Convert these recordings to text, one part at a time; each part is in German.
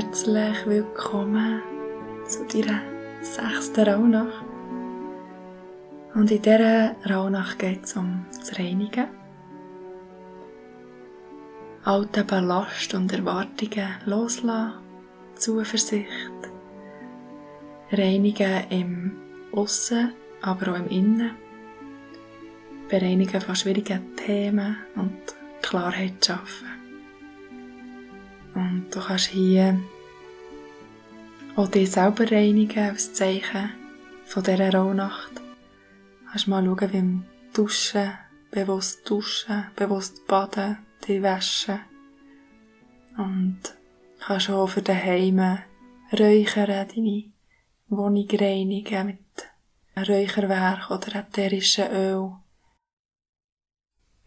herzlich willkommen zu deiner sechsten Rauhnacht. Und in dieser Rauhnacht geht es um das Reinigen. Alte Ballast und Erwartungen loslassen, Zuversicht, Reinigen im Aussen, aber auch im Innen, Bereinigen von schwierigen Themen und Klarheit schaffen. Und du kannst hier auch dich selber reinigen als Zeichen von dieser Rauhnacht. Du kannst mal schauen, wie im Duschen, bewusst duschen, bewusst baden, dich waschen. Und kannst auch für daheim räuchern, deine Wohnung reinigen mit Räucherwerk oder ätherischem Öl.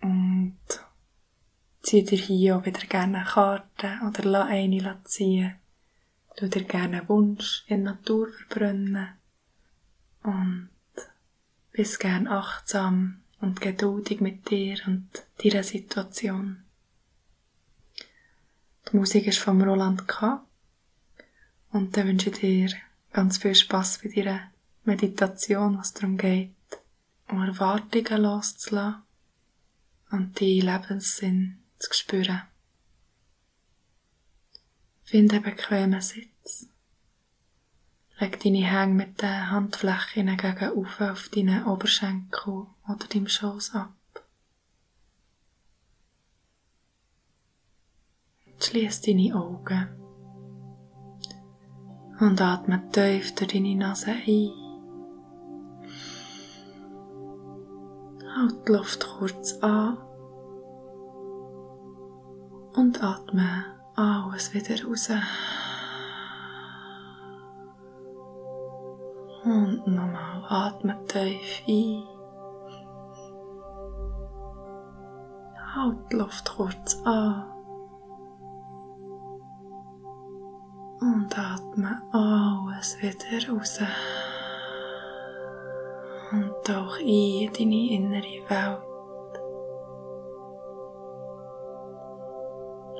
Und zieh dir hier auch wieder gerne eine Karte oder lass eine ziehen. Du dir gerne einen Wunsch in der Natur verbrennen. Und bist gern achtsam und geduldig mit dir und deiner Situation. Die Musik ist vom Roland K. Und dann wünsche ich dir ganz viel Spaß bei deiner Meditation, was darum geht, um Erwartungen loszulassen und die Lebenssinn zu spüren. Finde einen bequemen Sitz. Leg deine Hänge mit den Handflächen gegen auf deinen Oberschenkel oder deinem Schoß ab. Schließ deine Augen und atme tief durch deine Nase ein. Halt die Luft kurz an und atme alles wieder raus. Und nochmal atme tief ein. Halt die Luft kurz an. Und atme alles wieder raus. Und tauch in deine innere Welt.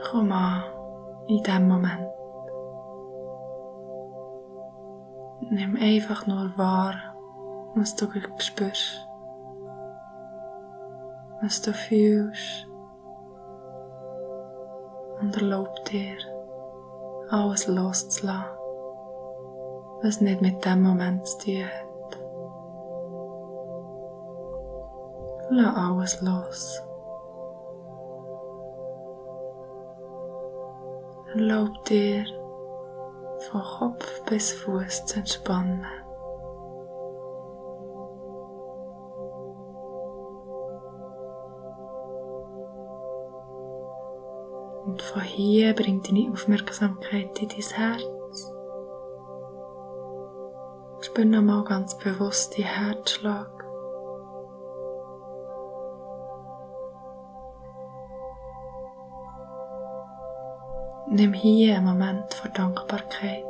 Komm an in diesem Moment. Nimm einfach nur wahr, was du spürst, was du fühlst und erlaub dir, alles loszulassen, was nicht mit dem Moment zu tun hat. Lass alles los. Erlaub dir, von Kopf bis Fuß zu entspannen. Und von hier bring deine Aufmerksamkeit in dein Herz. Spür nochmal ganz bewusst die Herzschlag. Nimm hier einen Moment von Dankbarkeit.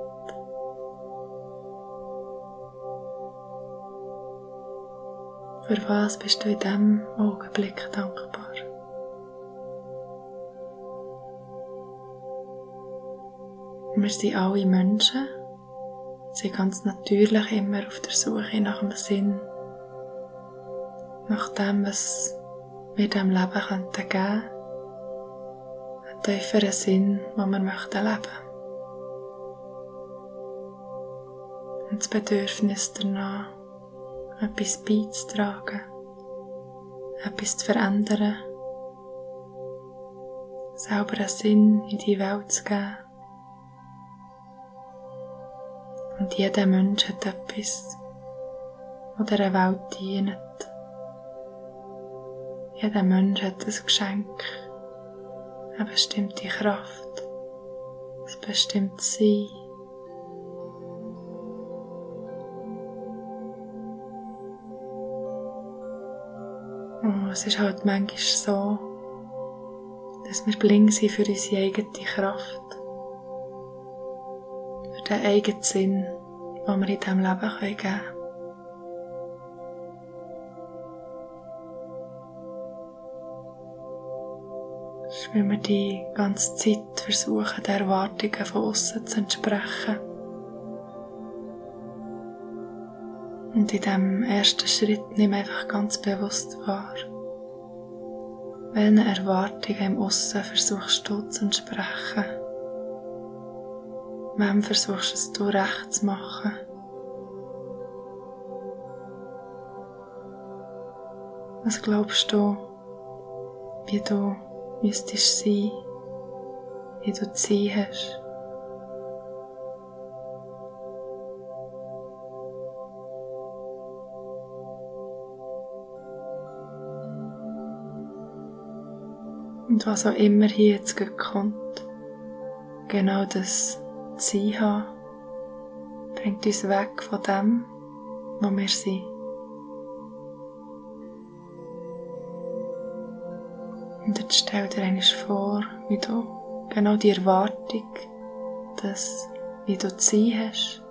Für was bist du in diesem Augenblick dankbar? Wir sind alle Menschen, sind ganz natürlich immer auf der Suche nach dem Sinn, nach dem, was wir dem Leben geben könnten tieferen Sinn, den wir möchten leben. Und das Bedürfnis danach, etwas beizutragen, etwas zu verändern, selber einen Sinn in die Welt zu geben. Und jeder Mensch hat etwas, das dieser Welt dient. Jeder Mensch hat ein Geschenk eine bestimmte Kraft, ein bestimmtes Sein. Und es ist halt manchmal so, dass wir blind sind für unsere eigene Kraft, für den eigenen Sinn, den wir in diesem Leben geben können. Weil wir die ganze Zeit versuchen, den Erwartungen von außen zu entsprechen. Und in diesem ersten Schritt nimm einfach ganz bewusst wahr. Welchen Erwartungen im Aussen versuchst du zu entsprechen? Wem versuchst du recht zu machen? Was glaubst du, wie du müsstest sein, wie du zu sein hast? Und was auch immer hier jetzt kommt, genau das Sein haben, bringt uns weg von dem, wo wir sind. Und jetzt stell dir einmal vor, wie du genau die Erwartung, dass, wie du Sein hast,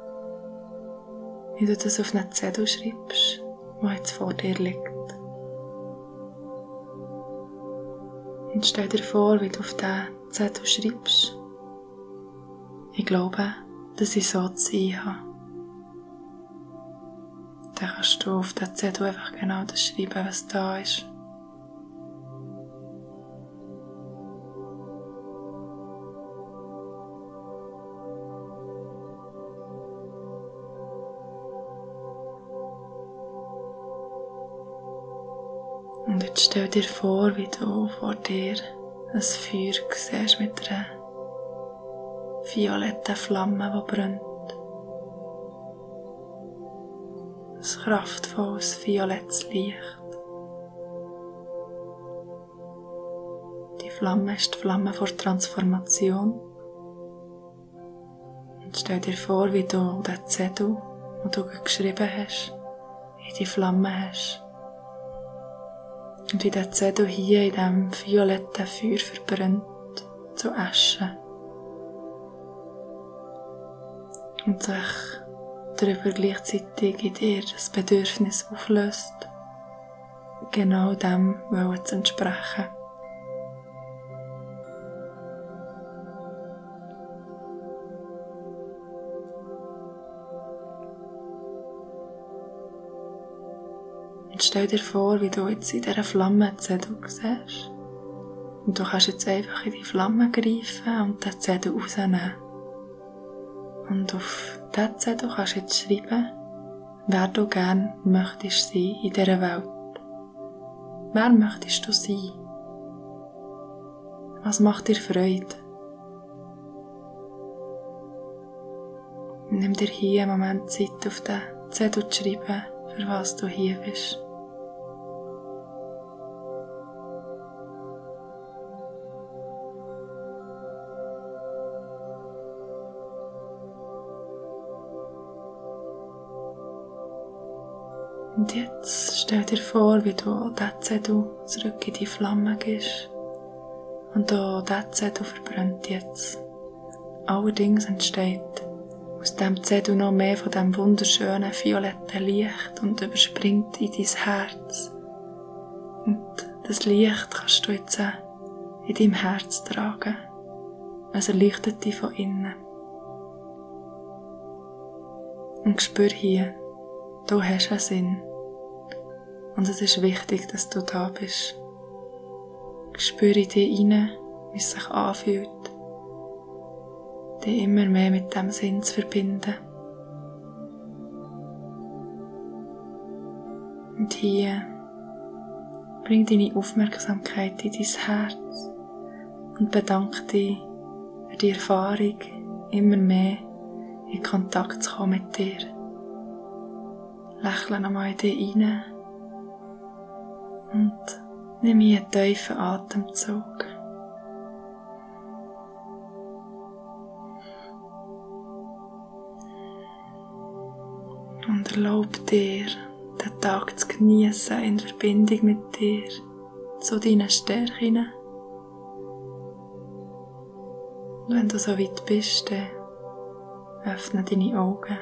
wie du das auf einen Zettel schreibst, der jetzt vor dir liegt. Und stell dir vor, wie du auf diesen Zettel schreibst. Ich glaube, dass ich so zu sein habe. Dann kannst du auf den Zettel einfach genau das schreiben, was da ist. Und jetzt stell dir vor, wie du vor dir ein Feuer siehst mit einer violetten Flamme, die brennt. Ein kraftvolles violettes Licht. Die Flamme ist die Flamme vor Transformation. Und stell dir vor, wie du den Zettel, den du geschrieben hast, in die Flamme hast. Und wie der Zettel hier in diesem violetten Feuer verbrennt zu Asche. Und sich darüber gleichzeitig in dir das Bedürfnis auflöst, genau dem zu entsprechen. Stell dir vor, wie du jetzt in dieser Flamme Zettel siehst. Und du kannst jetzt einfach in die Flamme greifen und den Zettel rausnehmen. Und auf diesen Zettel kannst du jetzt schreiben, wer du gern möchtest sein in dieser Welt. Wer möchtest du sein? Was macht dir Freude? Nimm dir hier einen Moment Zeit, auf den Zettel zu schreiben, für was du hier bist. Und jetzt stell dir vor, wie du diesen Zettel zurück in die Flamme gehst. Und auch dieser Zettel verbrennt jetzt. Allerdings entsteht aus dem Zettel noch mehr von dem wunderschönen violetten Licht und überspringt in dein Herz. Und das Licht kannst du jetzt in deinem Herz tragen. Es erleuchtet dich von innen. Und spür hier, du hast einen Sinn. Und es ist wichtig, dass du da bist. Spüre dich rein, wie es sich anfühlt, dich immer mehr mit dem Sinn zu verbinden. Und hier bring deine Aufmerksamkeit in dein Herz und bedanke dich für die Erfahrung, immer mehr in Kontakt zu kommen mit dir. Lächle nochmal in dich rein und nimm einen tiefen Atemzug. Und erlaub dir, den Tag zu genießen in Verbindung mit dir, zu deinen Stärken. Und wenn du so weit bist, dann öffne deine Augen.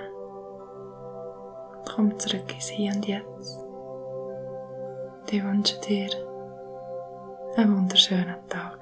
Komm zurück ins Hier und Jetzt. Ich wünsche dir einen wunderschönen Tag.